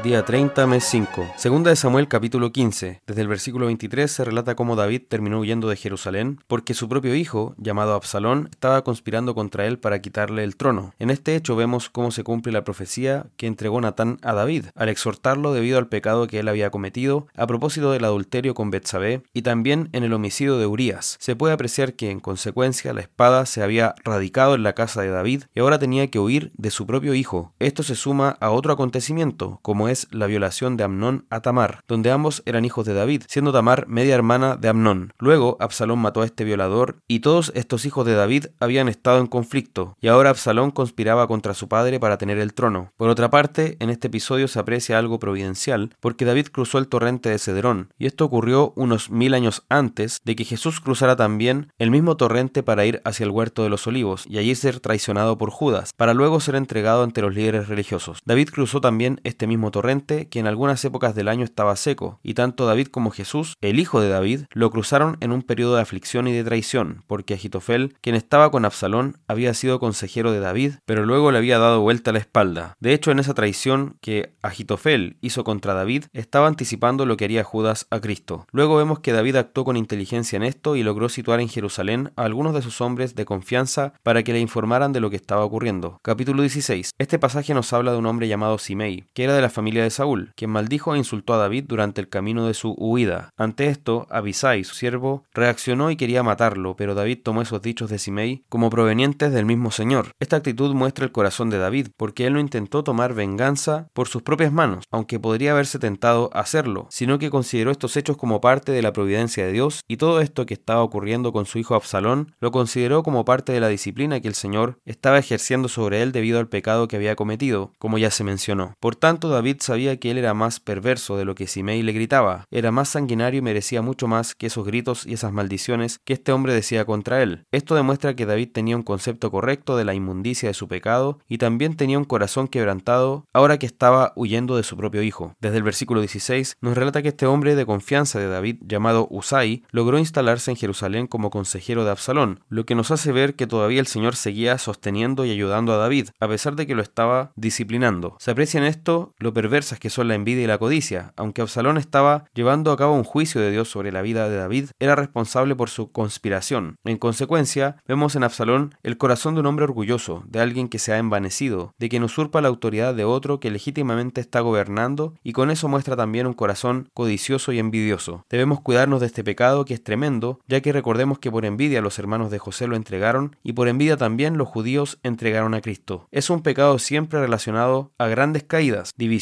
Día 30, mes 5. Segunda de Samuel capítulo 15. Desde el versículo 23 se relata cómo David terminó huyendo de Jerusalén porque su propio hijo, llamado Absalón, estaba conspirando contra él para quitarle el trono. En este hecho vemos cómo se cumple la profecía que entregó Natán a David, al exhortarlo debido al pecado que él había cometido a propósito del adulterio con Betsabé y también en el homicidio de Urías. Se puede apreciar que en consecuencia la espada se había radicado en la casa de David y ahora tenía que huir de su propio hijo. Esto se suma a otro acontecimiento, como es la violación de Amnón a Tamar, donde ambos eran hijos de David, siendo Tamar media hermana de Amnón. Luego Absalón mató a este violador y todos estos hijos de David habían estado en conflicto, y ahora Absalón conspiraba contra su padre para tener el trono. Por otra parte, en este episodio se aprecia algo providencial, porque David cruzó el torrente de Cedrón, y esto ocurrió unos mil años antes de que Jesús cruzara también el mismo torrente para ir hacia el huerto de los olivos, y allí ser traicionado por Judas, para luego ser entregado ante los líderes religiosos. David cruzó también este mismo torrente que en algunas épocas del año estaba seco, y tanto David como Jesús, el hijo de David, lo cruzaron en un periodo de aflicción y de traición, porque Agitofel, quien estaba con Absalón, había sido consejero de David, pero luego le había dado vuelta la espalda. De hecho, en esa traición que Agitofel hizo contra David, estaba anticipando lo que haría Judas a Cristo. Luego vemos que David actuó con inteligencia en esto y logró situar en Jerusalén a algunos de sus hombres de confianza para que le informaran de lo que estaba ocurriendo. Capítulo 16. Este pasaje nos habla de un hombre llamado Simei, que era de la familia de Saúl, quien maldijo e insultó a David durante el camino de su huida. Ante esto, Abisai, su siervo, reaccionó y quería matarlo, pero David tomó esos dichos de Simei como provenientes del mismo Señor. Esta actitud muestra el corazón de David, porque él no intentó tomar venganza por sus propias manos, aunque podría haberse tentado hacerlo, sino que consideró estos hechos como parte de la providencia de Dios y todo esto que estaba ocurriendo con su hijo Absalón lo consideró como parte de la disciplina que el Señor estaba ejerciendo sobre él debido al pecado que había cometido, como ya se mencionó. Por tanto, David sabía que él era más perverso de lo que Simei le gritaba, era más sanguinario y merecía mucho más que esos gritos y esas maldiciones que este hombre decía contra él. Esto demuestra que David tenía un concepto correcto de la inmundicia de su pecado y también tenía un corazón quebrantado ahora que estaba huyendo de su propio hijo. Desde el versículo 16 nos relata que este hombre de confianza de David, llamado Usai, logró instalarse en Jerusalén como consejero de Absalón, lo que nos hace ver que todavía el Señor seguía sosteniendo y ayudando a David, a pesar de que lo estaba disciplinando. Se aprecia en esto lo perverso que son la envidia y la codicia. Aunque Absalón estaba llevando a cabo un juicio de Dios sobre la vida de David, era responsable por su conspiración. En consecuencia, vemos en Absalón el corazón de un hombre orgulloso, de alguien que se ha envanecido, de quien usurpa la autoridad de otro que legítimamente está gobernando y con eso muestra también un corazón codicioso y envidioso. Debemos cuidarnos de este pecado que es tremendo, ya que recordemos que por envidia los hermanos de José lo entregaron y por envidia también los judíos entregaron a Cristo. Es un pecado siempre relacionado a grandes caídas, divisiones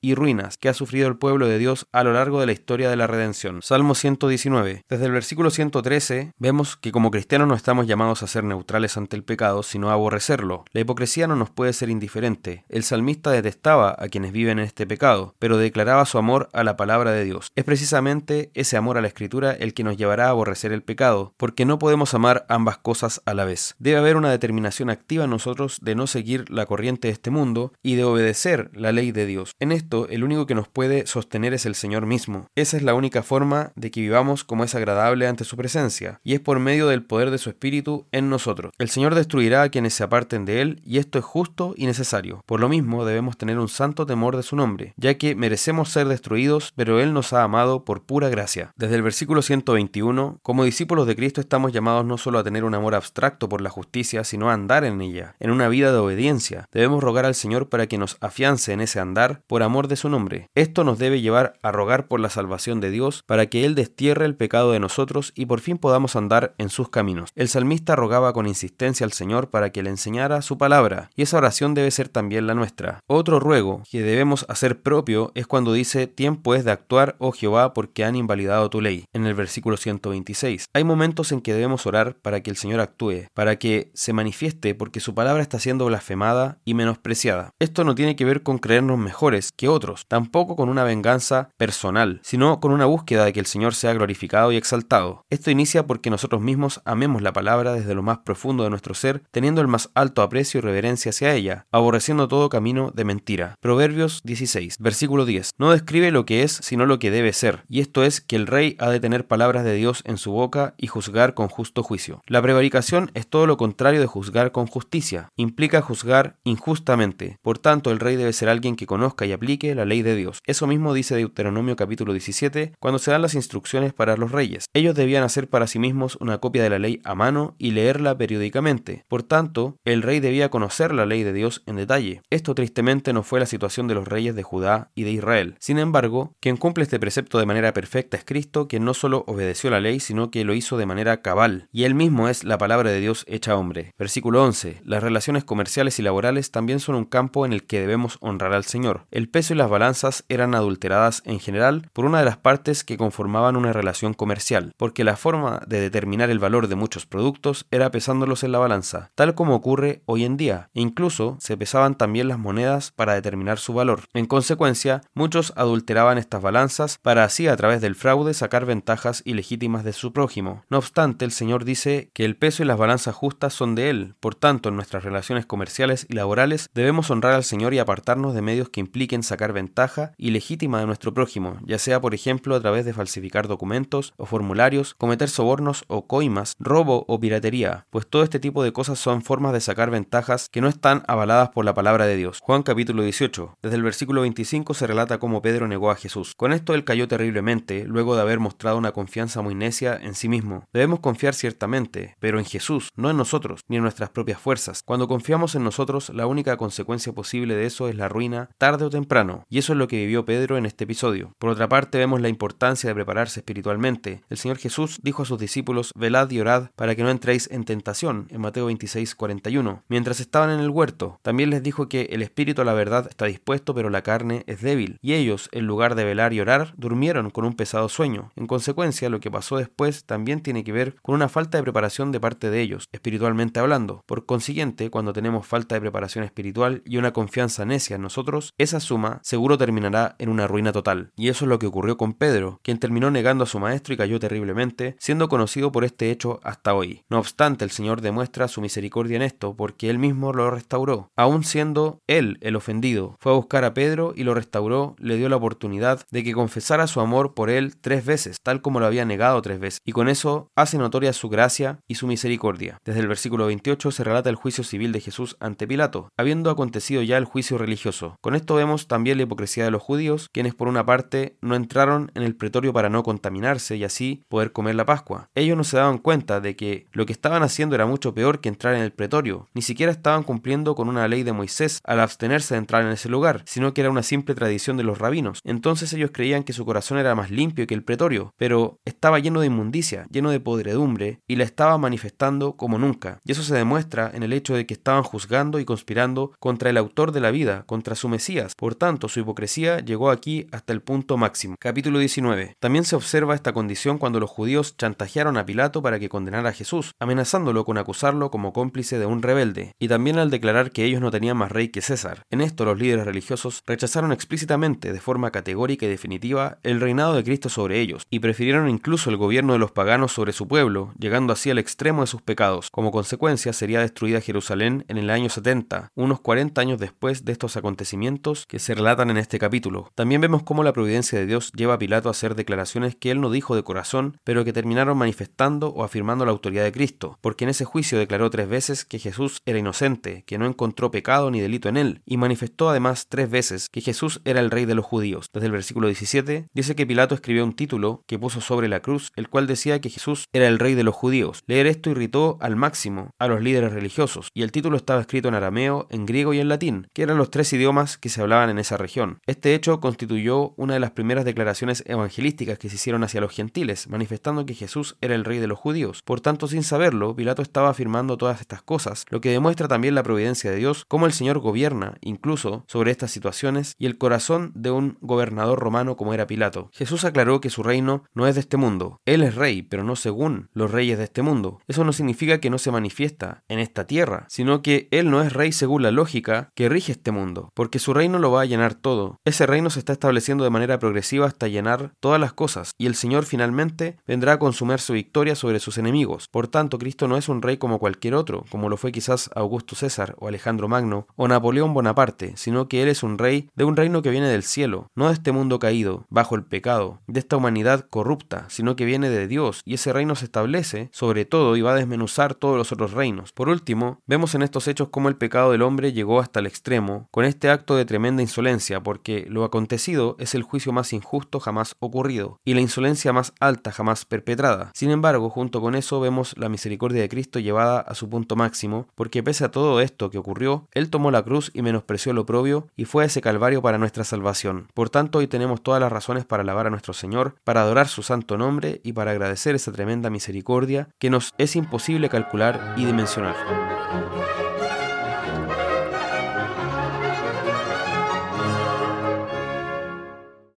y ruinas que ha sufrido el pueblo de Dios a lo largo de la historia de la redención. Salmo 119. Desde el versículo 113 vemos que como cristianos no estamos llamados a ser neutrales ante el pecado, sino a aborrecerlo. La hipocresía no nos puede ser indiferente. El salmista detestaba a quienes viven en este pecado, pero declaraba su amor a la palabra de Dios. Es precisamente ese amor a la escritura el que nos llevará a aborrecer el pecado, porque no podemos amar ambas cosas a la vez. Debe haber una determinación activa en nosotros de no seguir la corriente de este mundo y de obedecer la ley de Dios. En esto, el único que nos puede sostener es el Señor mismo. Esa es la única forma de que vivamos como es agradable ante su presencia, y es por medio del poder de su Espíritu en nosotros. El Señor destruirá a quienes se aparten de Él, y esto es justo y necesario. Por lo mismo, debemos tener un santo temor de su nombre, ya que merecemos ser destruidos, pero Él nos ha amado por pura gracia. Desde el versículo 121, como discípulos de Cristo estamos llamados no solo a tener un amor abstracto por la justicia, sino a andar en ella, en una vida de obediencia. Debemos rogar al Señor para que nos afiance en ese andar por amor de su nombre. Esto nos debe llevar a rogar por la salvación de Dios para que Él destierre el pecado de nosotros y por fin podamos andar en sus caminos. El salmista rogaba con insistencia al Señor para que le enseñara su palabra, y esa oración debe ser también la nuestra. Otro ruego que debemos hacer propio es cuando dice, tiempo es de actuar, oh Jehová, porque han invalidado tu ley, en el versículo 126. Hay momentos en que debemos orar para que el Señor actúe, para que se manifieste porque su palabra está siendo blasfemada y menospreciada. Esto no tiene que ver con creernos mejor mejores que otros, tampoco con una venganza personal, sino con una búsqueda de que el Señor sea glorificado y exaltado. Esto inicia porque nosotros mismos amemos la palabra desde lo más profundo de nuestro ser, teniendo el más alto aprecio y reverencia hacia ella, aborreciendo todo camino de mentira. Proverbios 16, versículo 10. No describe lo que es, sino lo que debe ser, y esto es que el rey ha de tener palabras de Dios en su boca y juzgar con justo juicio. La prevaricación es todo lo contrario de juzgar con justicia, implica juzgar injustamente. Por tanto, el rey debe ser alguien que conozca y aplique la ley de Dios. Eso mismo dice Deuteronomio capítulo 17, cuando se dan las instrucciones para los reyes. Ellos debían hacer para sí mismos una copia de la ley a mano y leerla periódicamente. Por tanto, el rey debía conocer la ley de Dios en detalle. Esto tristemente no fue la situación de los reyes de Judá y de Israel. Sin embargo, quien cumple este precepto de manera perfecta es Cristo, quien no solo obedeció la ley, sino que lo hizo de manera cabal. Y él mismo es la palabra de Dios hecha hombre. Versículo 11. Las relaciones comerciales y laborales también son un campo en el que debemos honrar al Señor. El peso y las balanzas eran adulteradas en general por una de las partes que conformaban una relación comercial, porque la forma de determinar el valor de muchos productos era pesándolos en la balanza, tal como ocurre hoy en día. Incluso se pesaban también las monedas para determinar su valor. En consecuencia, muchos adulteraban estas balanzas para así a través del fraude sacar ventajas ilegítimas de su prójimo. No obstante, el Señor dice que el peso y las balanzas justas son de Él, por tanto, en nuestras relaciones comerciales y laborales debemos honrar al Señor y apartarnos de medios que impliquen sacar ventaja ilegítima de nuestro prójimo, ya sea por ejemplo a través de falsificar documentos o formularios, cometer sobornos o coimas, robo o piratería, pues todo este tipo de cosas son formas de sacar ventajas que no están avaladas por la palabra de Dios. Juan capítulo 18. Desde el versículo 25 se relata cómo Pedro negó a Jesús. Con esto él cayó terriblemente, luego de haber mostrado una confianza muy necia en sí mismo. Debemos confiar ciertamente, pero en Jesús, no en nosotros, ni en nuestras propias fuerzas. Cuando confiamos en nosotros, la única consecuencia posible de eso es la ruina, tarde o temprano, y eso es lo que vivió Pedro en este episodio. Por otra parte, vemos la importancia de prepararse espiritualmente. El Señor Jesús dijo a sus discípulos, velad y orad para que no entréis en tentación, en Mateo 26, 41. Mientras estaban en el huerto, también les dijo que el espíritu a la verdad está dispuesto, pero la carne es débil, y ellos, en lugar de velar y orar, durmieron con un pesado sueño. En consecuencia, lo que pasó después también tiene que ver con una falta de preparación de parte de ellos, espiritualmente hablando. Por consiguiente, cuando tenemos falta de preparación espiritual y una confianza necia en nosotros, esa suma seguro terminará en una ruina total. Y eso es lo que ocurrió con Pedro, quien terminó negando a su maestro y cayó terriblemente, siendo conocido por este hecho hasta hoy. No obstante, el Señor demuestra su misericordia en esto, porque él mismo lo restauró. Aún siendo él el ofendido, fue a buscar a Pedro y lo restauró, le dio la oportunidad de que confesara su amor por él tres veces, tal como lo había negado tres veces, y con eso hace notoria su gracia y su misericordia. Desde el versículo 28 se relata el juicio civil de Jesús ante Pilato, habiendo acontecido ya el juicio religioso. Con esto vemos también la hipocresía de los judíos, quienes por una parte no entraron en el pretorio para no contaminarse y así poder comer la Pascua. Ellos no se daban cuenta de que lo que estaban haciendo era mucho peor que entrar en el pretorio, ni siquiera estaban cumpliendo con una ley de Moisés al abstenerse de entrar en ese lugar, sino que era una simple tradición de los rabinos. Entonces ellos creían que su corazón era más limpio que el pretorio, pero estaba lleno de inmundicia, lleno de podredumbre, y la estaba manifestando como nunca. Y eso se demuestra en el hecho de que estaban juzgando y conspirando contra el autor de la vida, contra su Mesías. Por tanto, su hipocresía llegó aquí hasta el punto máximo. Capítulo 19. También se observa esta condición cuando los judíos chantajearon a Pilato para que condenara a Jesús, amenazándolo con acusarlo como cómplice de un rebelde, y también al declarar que ellos no tenían más rey que César. En esto los líderes religiosos rechazaron explícitamente, de forma categórica y definitiva, el reinado de Cristo sobre ellos, y prefirieron incluso el gobierno de los paganos sobre su pueblo, llegando así al extremo de sus pecados. Como consecuencia, sería destruida Jerusalén en el año 70, unos 40 años después de estos acontecimientos que se relatan en este capítulo. También vemos cómo la providencia de Dios lleva a Pilato a hacer declaraciones que él no dijo de corazón, pero que terminaron manifestando o afirmando la autoridad de Cristo, porque en ese juicio declaró tres veces que Jesús era inocente, que no encontró pecado ni delito en él, y manifestó además tres veces que Jesús era el rey de los judíos. Desde el versículo 17 dice que Pilato escribió un título que puso sobre la cruz, el cual decía que Jesús era el rey de los judíos. Leer esto irritó al máximo a los líderes religiosos, y el título estaba escrito en arameo, en griego y en latín, que eran los tres idiomas que se hablaban en esa región. Este hecho constituyó una de las primeras declaraciones evangelísticas que se hicieron hacia los gentiles, manifestando que Jesús era el rey de los judíos. Por tanto, sin saberlo, Pilato estaba afirmando todas estas cosas, lo que demuestra también la providencia de Dios, cómo el Señor gobierna, incluso, sobre estas situaciones y el corazón de un gobernador romano como era Pilato. Jesús aclaró que su reino no es de este mundo. Él es rey, pero no según los reyes de este mundo. Eso no significa que no se manifiesta en esta tierra, sino que Él no es rey según la lógica que rige este mundo, porque su reino reino lo va a llenar todo. Ese reino se está estableciendo de manera progresiva hasta llenar todas las cosas, y el Señor finalmente vendrá a consumar su victoria sobre sus enemigos. Por tanto, Cristo no es un rey como cualquier otro, como lo fue quizás Augusto César o Alejandro Magno o Napoleón Bonaparte, sino que Él es un rey de un reino que viene del cielo, no de este mundo caído, bajo el pecado, de esta humanidad corrupta, sino que viene de Dios, y ese reino se establece sobre todo y va a desmenuzar todos los otros reinos. Por último, vemos en estos hechos cómo el pecado del hombre llegó hasta el extremo, con este acto de tremenda insolencia, porque lo acontecido es el juicio más injusto jamás ocurrido, y la insolencia más alta jamás perpetrada. Sin embargo, junto con eso vemos la misericordia de Cristo llevada a su punto máximo, porque pese a todo esto que ocurrió, Él tomó la cruz y menospreció lo propio y fue a ese calvario para nuestra salvación. Por tanto, hoy tenemos todas las razones para alabar a nuestro Señor, para adorar su santo nombre y para agradecer esa tremenda misericordia que nos es imposible calcular y dimensionar.